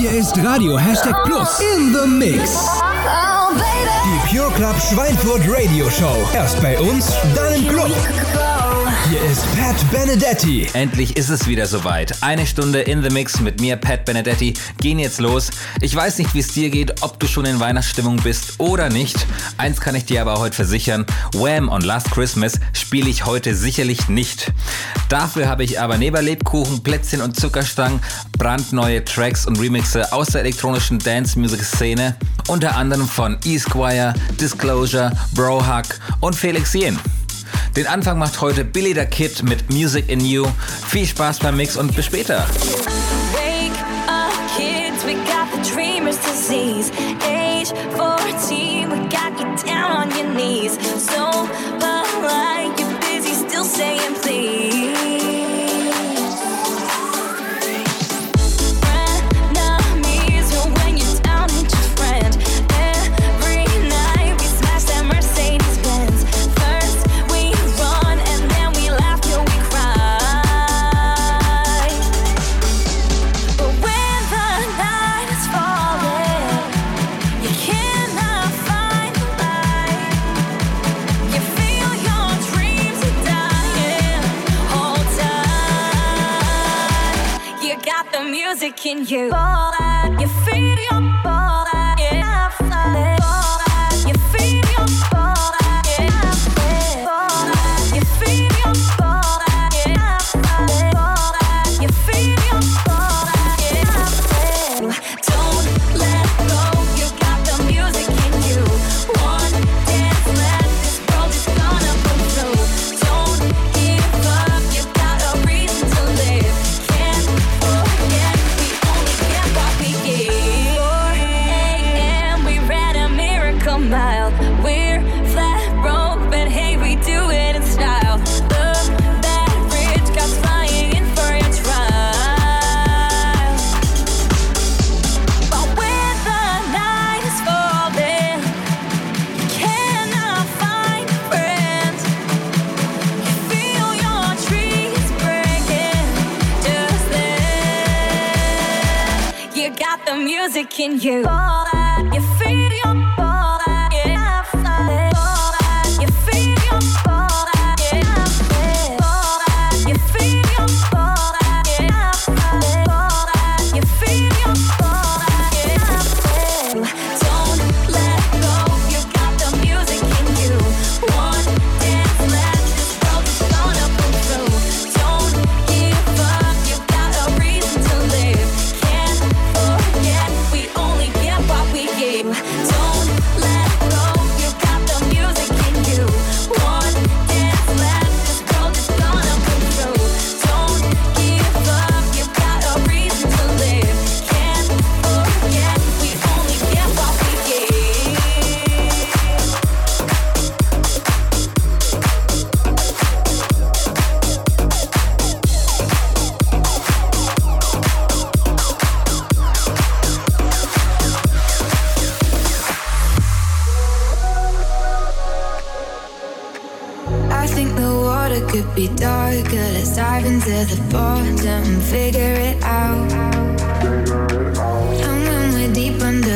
Hier ist Radio Hashtag Plus in the Mix. Oh, Die Pure Club Schweinfurt Radio Show. Erst bei uns, dann im Club. Hier ist Pat Benedetti. Endlich ist es wieder soweit. Eine Stunde in the Mix mit mir, Pat Benedetti. Gehen jetzt los. Ich weiß nicht, wie es dir geht, ob du schon in Weihnachtsstimmung bist oder nicht. Eins kann ich dir aber heute versichern: Wham on Last Christmas spiele ich heute sicherlich nicht. Dafür habe ich aber neben Lebkuchen, Plätzchen und Zuckerstangen brandneue Tracks und Remixe aus der elektronischen Dance-Music-Szene, unter anderem von Esquire, Disclosure, Brohack und Felix Yen. Den Anfang macht heute Billy the Kid mit Music in You. Viel Spaß beim Mix und bis später. saying please freaking you. All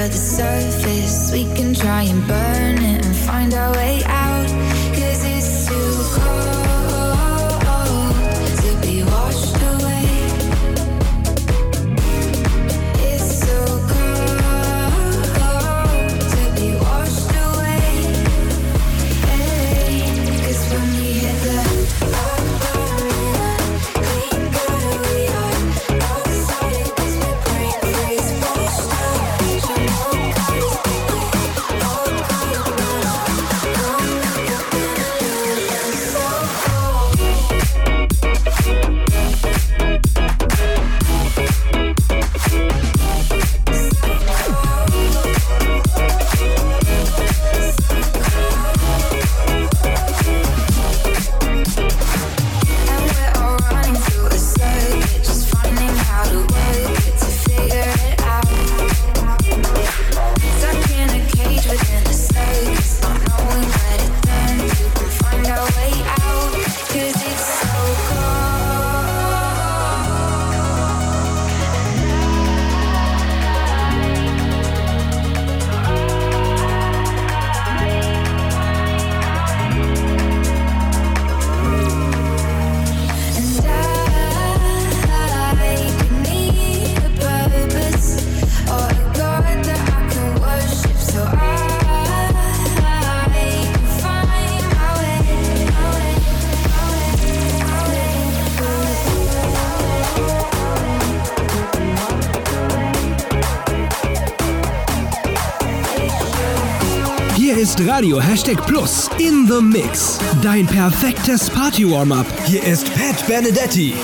the surface. We can try and burn it and find our way out. Radio Hashtag Plus in the Mix. Dein perfektes Party-Warm-Up. Hier ist Pat Benedetti.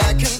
I can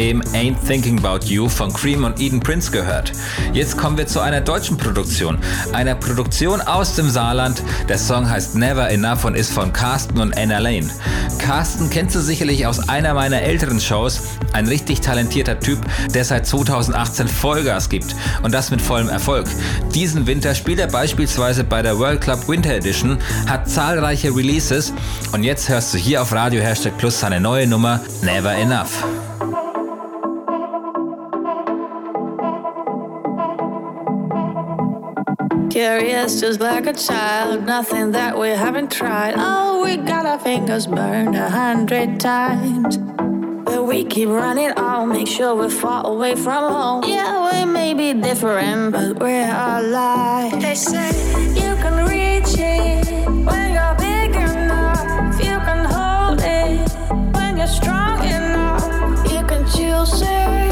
Eben Ain't Thinking About You von Cream und Eden Prince gehört. Jetzt kommen wir zu einer deutschen Produktion. Einer Produktion aus dem Saarland. Der Song heißt Never Enough und ist von Carsten und Anna Lane. Carsten kennst du sicherlich aus einer meiner älteren Shows. Ein richtig talentierter Typ, der seit 2018 Vollgas gibt. Und das mit vollem Erfolg. Diesen Winter spielt er beispielsweise bei der World Club Winter Edition, hat zahlreiche Releases und jetzt hörst du hier auf Radio Hashtag Plus seine neue Nummer Never Enough. Curious, just like a child, nothing that we haven't tried. Oh, we got our fingers burned a hundred times. But we keep running on, make sure we're far away from home. Yeah, we may be different, but we're alive. They say you can reach it when you're big enough. You can hold it when you're strong enough. You can choose it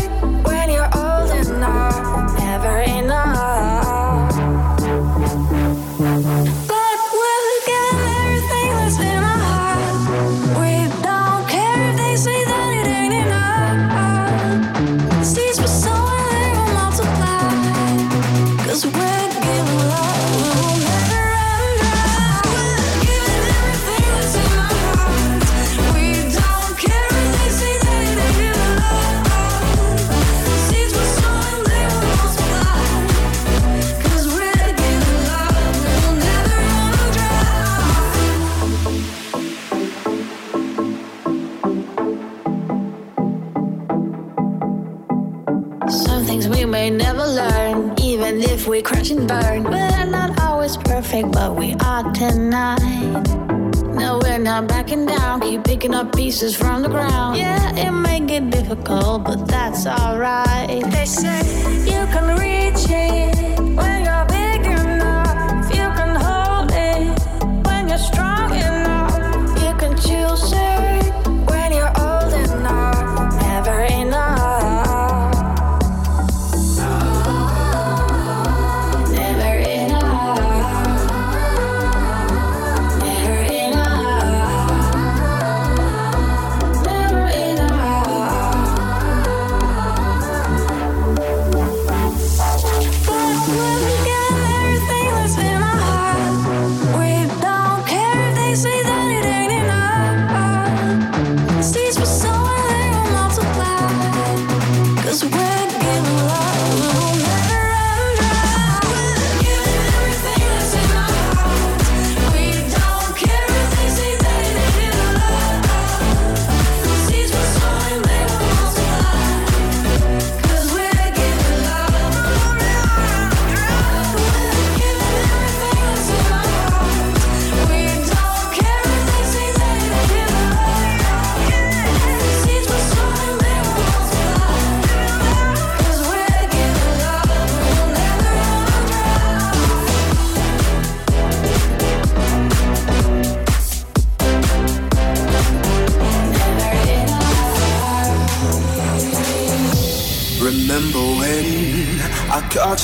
perfect, but we are tonight. No, we're not backing down, keep picking up pieces from the ground. Yeah, it may get difficult, but that's alright. They say you can reach it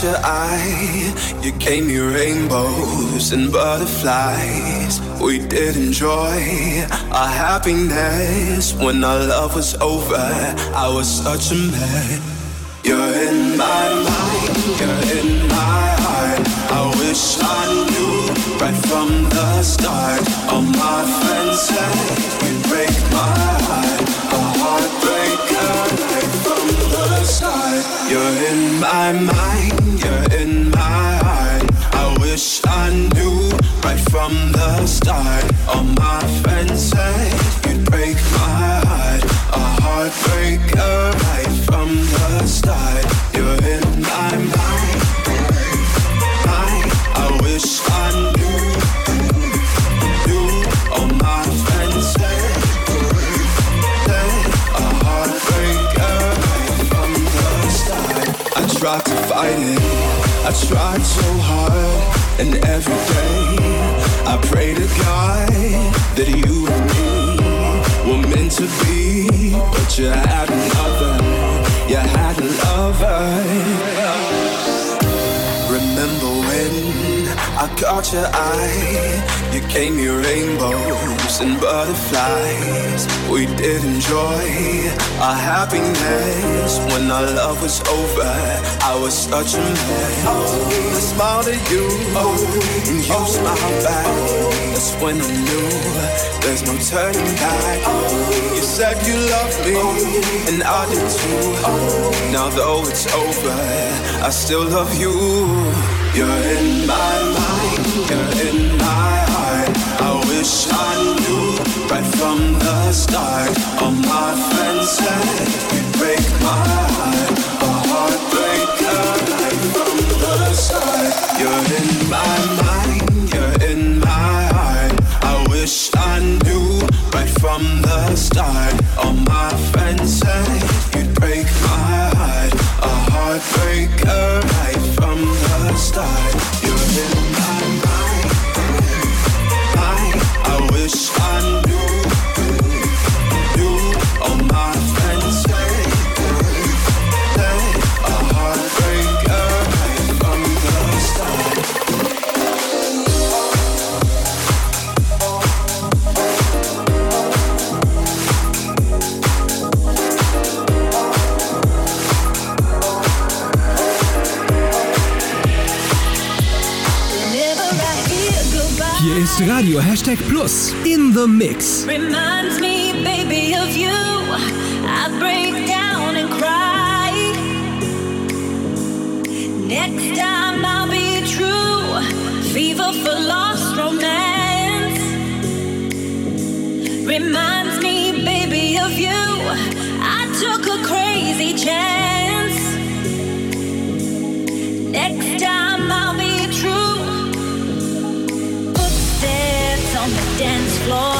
your eye? You gave me rainbows and butterflies. We did enjoy our happiness. When our love was over, I was such a man. You're in my mind, you're in my heart. I wish I knew right from the start. All my friends say you break my heart, knew right from the start. On my fancy You'd break my heart. A heartbreaker right from the start. Tried to fight it. I tried so hard, and every day I pray to God that you and me were meant to be. But you had another, you had a lover. I caught your eye? You gave me rainbows and butterflies. We did enjoy our happiness. When our love was over, I was such a mess. I smiled at you, and you smiled back. That's when I knew there's no turning back. You said you loved me, and I did too. Now though it's over, I still love you. You're in my mind, you're in my heart. I wish I knew right from the start. All my friends said Hashtag Plus in the Mix. reminds me, baby, of you. I break down and cry. Next time I'll be true. Fever for lost romance. Reminds me, baby, of you. I took a crazy chance. Floor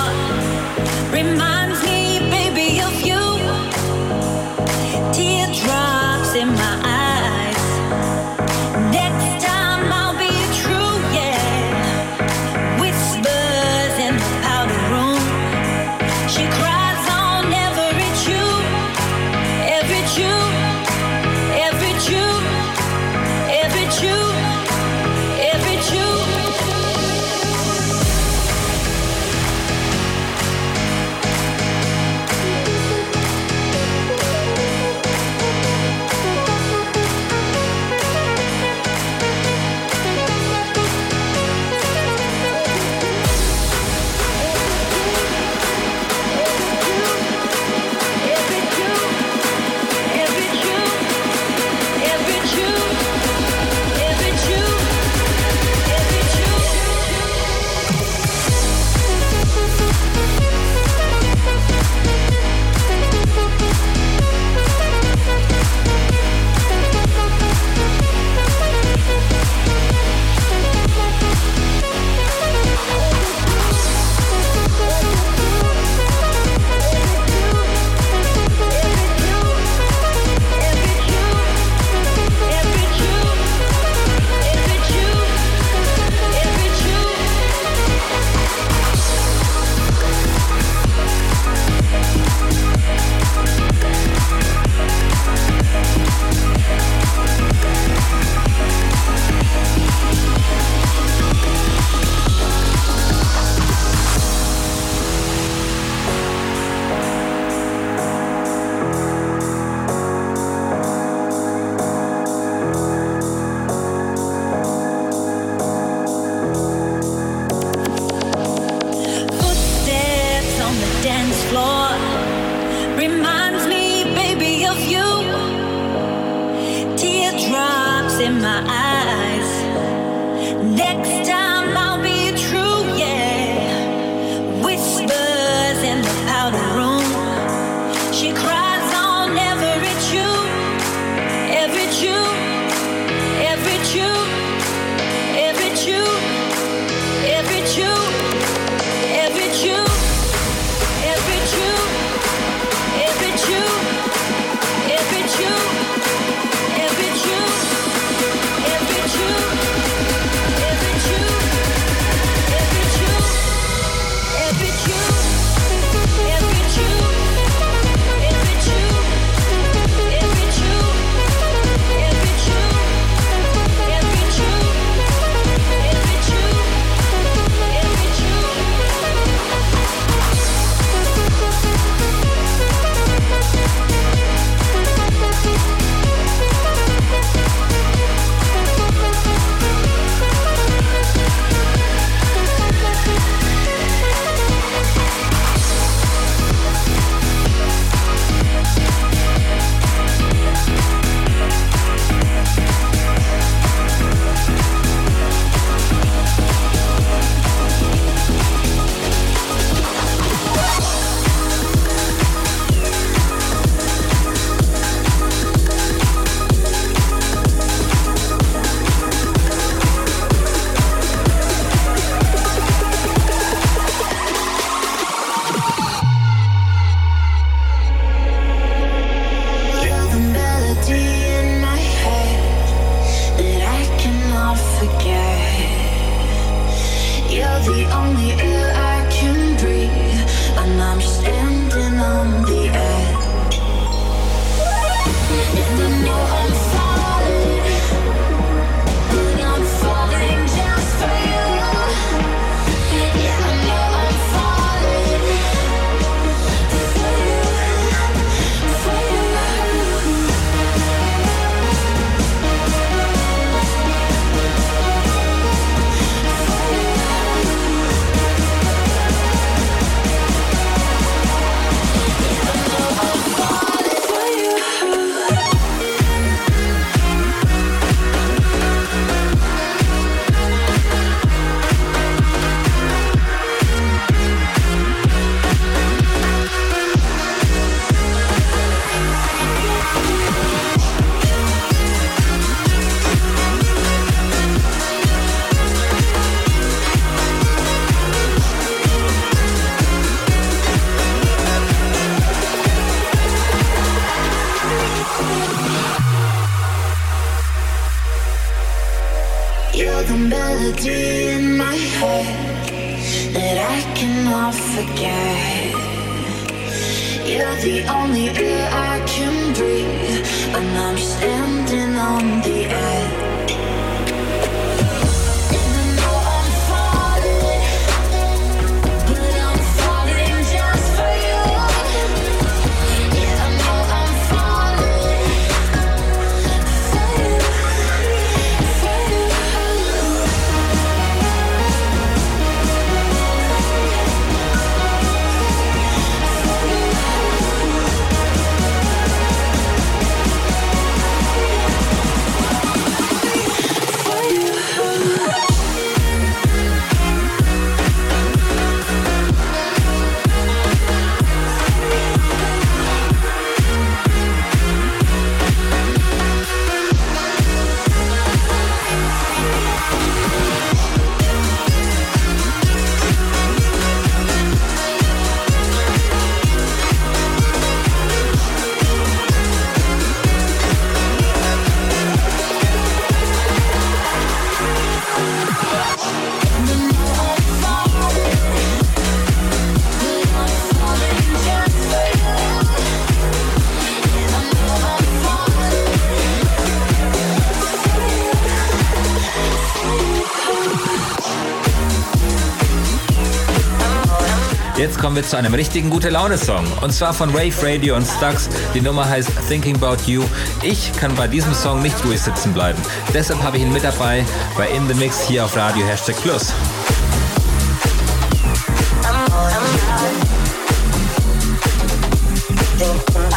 kommen wir zu einem richtigen gute Laune-Song. Und zwar von Rave Radio und Stux. Die Nummer heißt Thinking About You. Ich kann bei diesem Song nicht ruhig sitzen bleiben. Deshalb habe ich ihn mit dabei bei In The Mix hier auf Radio Hashtag Plus.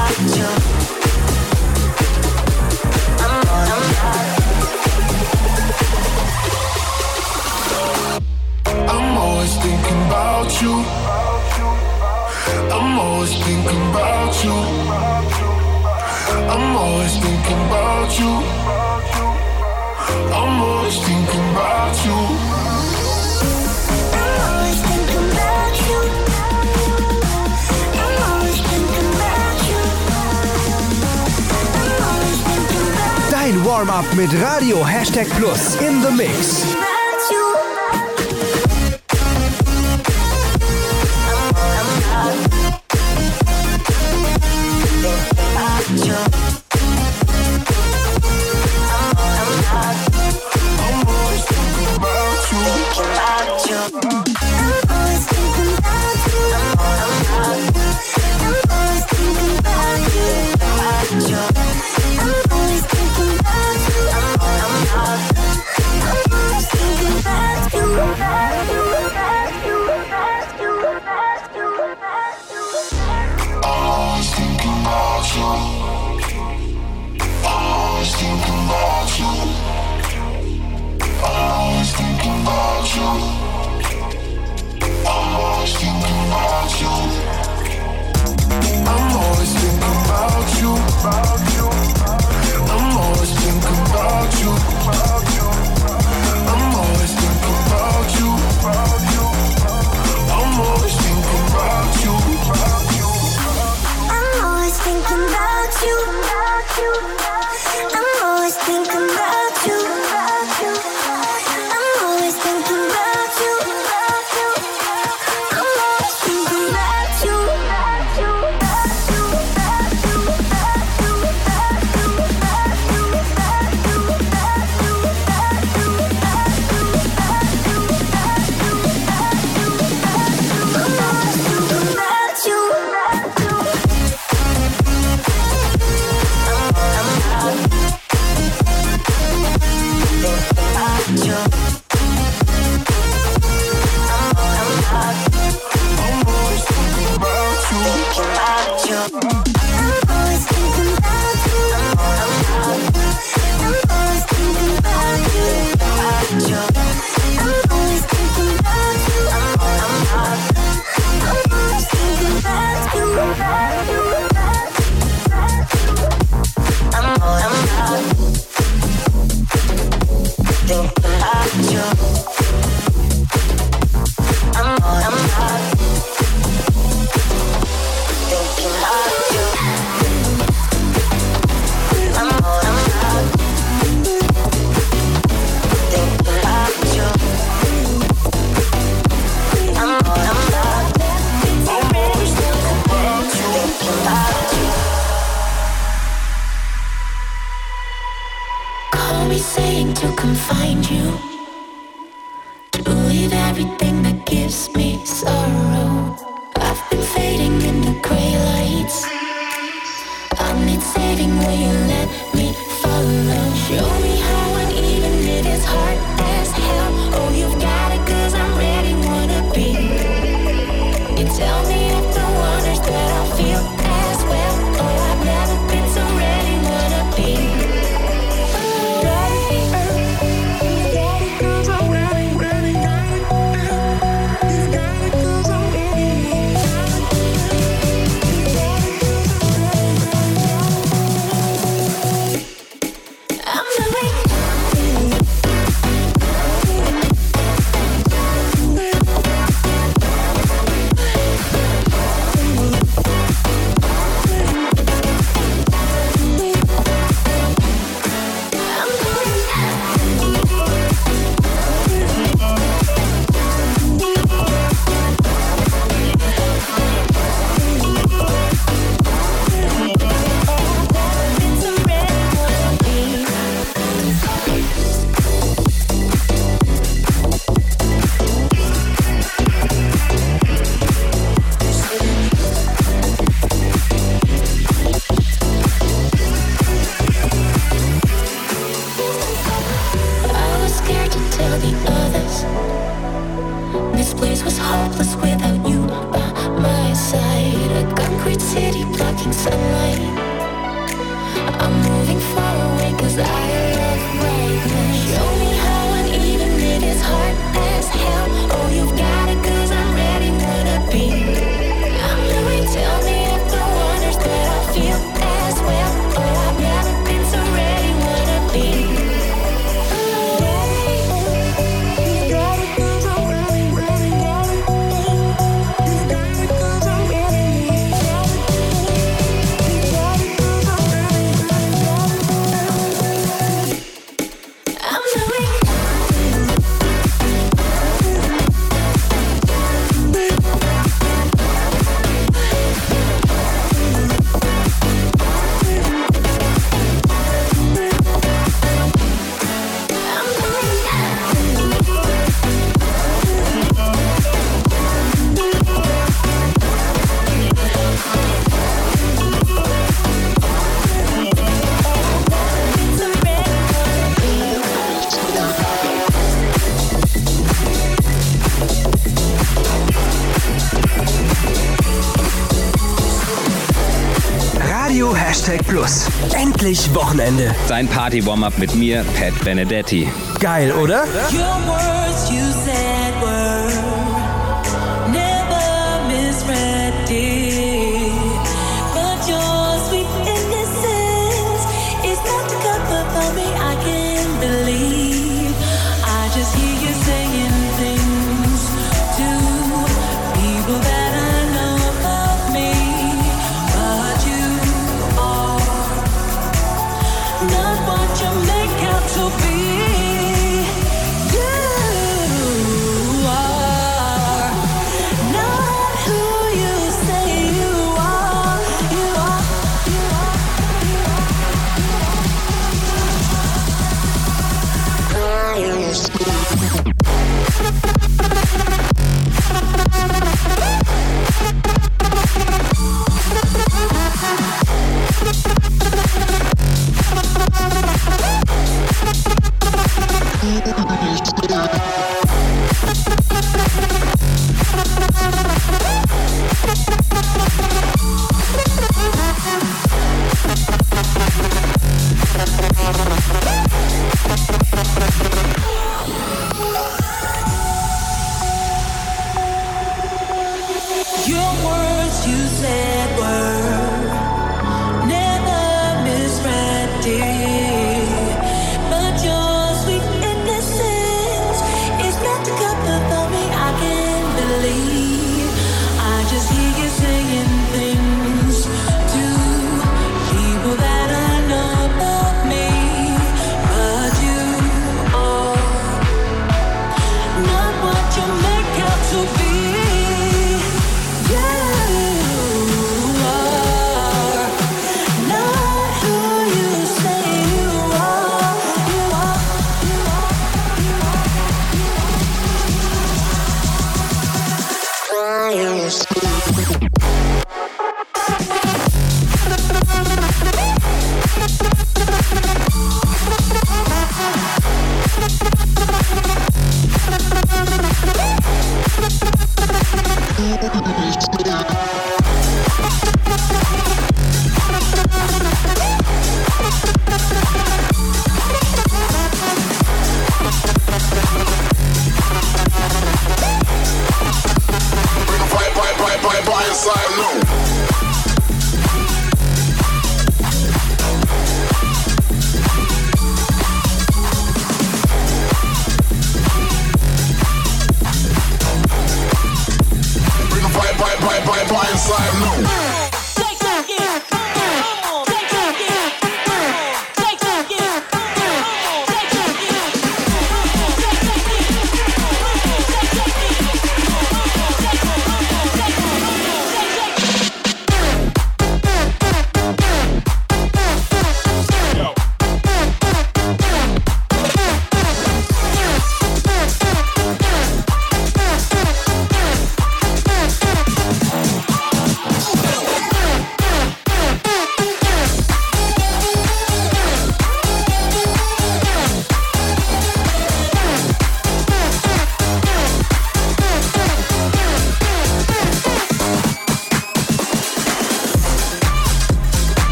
I'm thinking about you. I'm always thinking about you. I'm always thinking about you. I'm always thinking about you. I'm always thinking about you. I'm always thinking about Dein Warm-up mit Radio Hashtag Plus in the Mix. Endlich Wochenende. Sein Party-Warm-Up mit mir, Pat Benedetti. Geil, oder? Your words you said.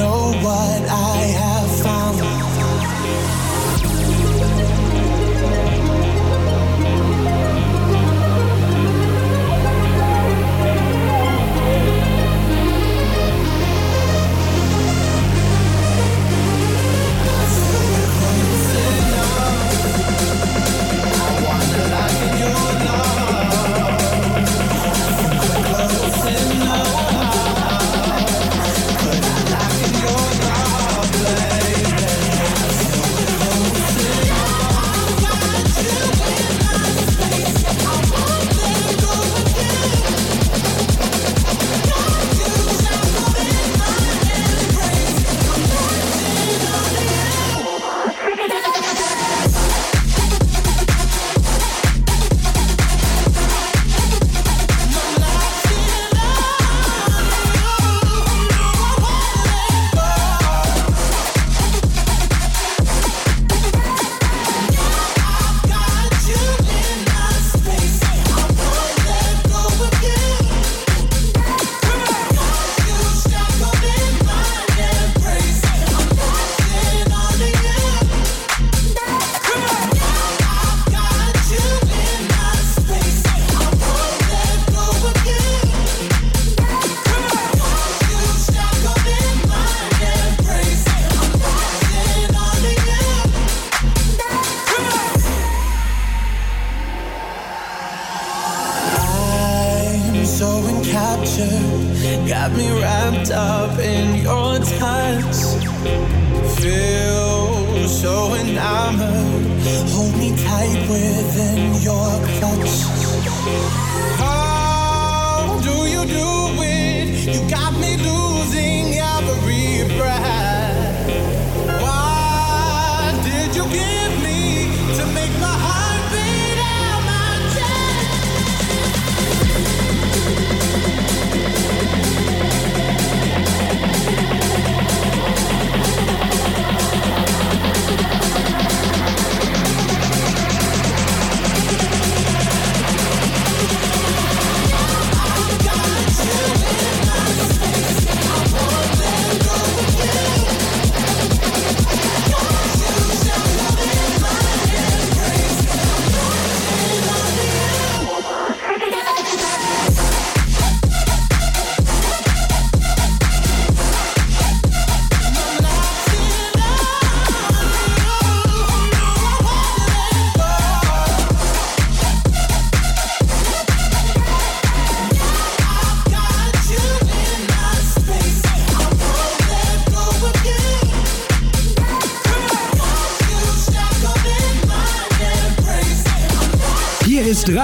Know what I have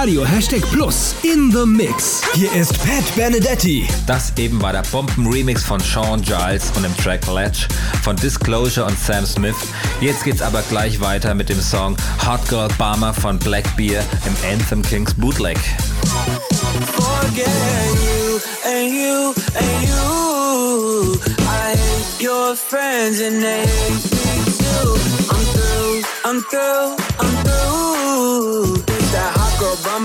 Radio Hashtag Plus in the Mix. Hier ist Pat Benedetti. Das eben war der Bomben-Remix von Sean Giles und dem Track Ledge von Disclosure und Sam Smith. Jetzt geht's aber gleich weiter mit dem Song Hot Girl Bomber von Blackbear im Anthem Kings Bootleg. forget you and you and you. I hate your friends and they hate me too. I'm through, I'm through, I'm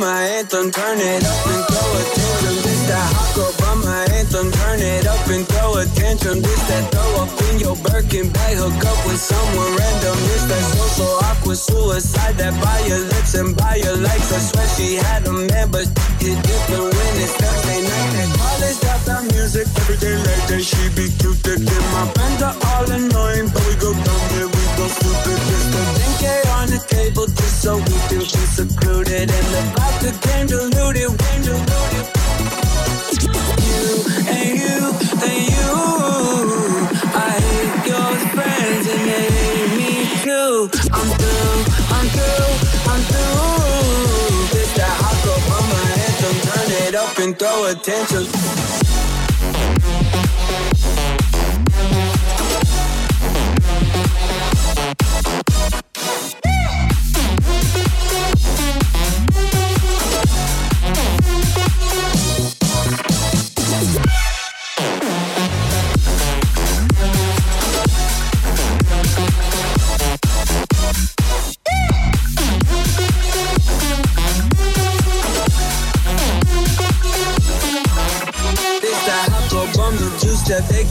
bummer anthem, turn it up and throw a tantrum. This that hot girl bummer anthem, turn it up and throw a tantrum. This that throw up in your Birkin bag, hook up with someone random. This that social awkward suicide that by your lips and by your likes. I swear she had a man, but it different when it's Thursday night. College dropout music every day like that. She be too thick and my friends are all annoying, but we go dumb, yeah, we go stupid. Just a 10K on the table just so we can be secluded and the vodka came diluted, came diluted. You and you and you, I hate your friends and they hate me too. I'm through, I'm through, I'm through. This that hot girl mama anthem, turn it up and throw attention.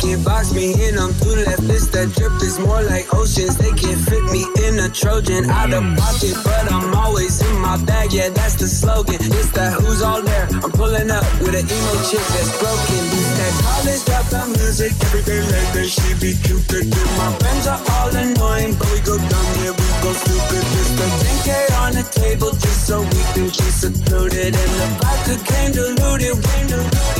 Can't box me in. I'm too left. This that drip is more like oceans. They can't fit me in a Trojan out of pocket, but I'm always in my bag. Yeah, that's the slogan. It's that who's all there. I'm pulling up with an emo chick that's broken. It's that college dropout music. Every day like that she be cupid. My friends are all annoying, but we go dumb, yeah, we go stupid. Just a 10K on the table just so we can keep secluded. And the vodka came diluted, came diluted.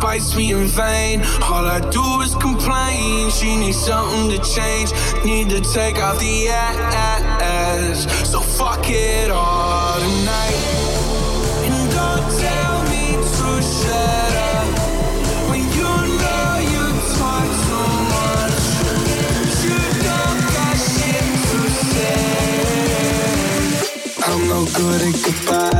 spites me in vain. All I do is complain. She needs something to change. Need to take off the ass. So fuck it all tonight. And don't tell me to shut up. When you know you too much. You don't got shit to say. I'm no good at goodbyes.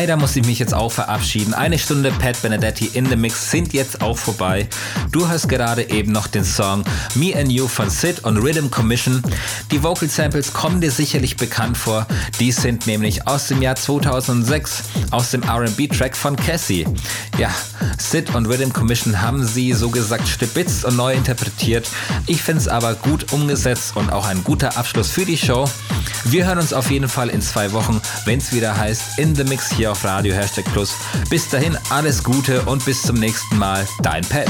Leider muss ich mich jetzt auch verabschieden. Eine Stunde Pat Benedetti in the Mix sind jetzt auch vorbei. Du hörst gerade eben noch den Song Me and You von Sid und Rhythm Commission. Die Vocal Samples kommen dir sicherlich bekannt vor. Die sind nämlich aus dem Jahr 2006 aus dem R&B-Track von Cassie. Ja, Sid und Rhythm Commission haben sie so gesagt stibitzt und neu interpretiert. Ich finde es aber gut umgesetzt und auch ein guter Abschluss für die Show. Wir hören uns auf jeden Fall in zwei Wochen, wenn es wieder heißt In the Mix hier auf Radio Hashtag Plus. Bis dahin alles Gute und bis zum nächsten Mal. Dein Pat.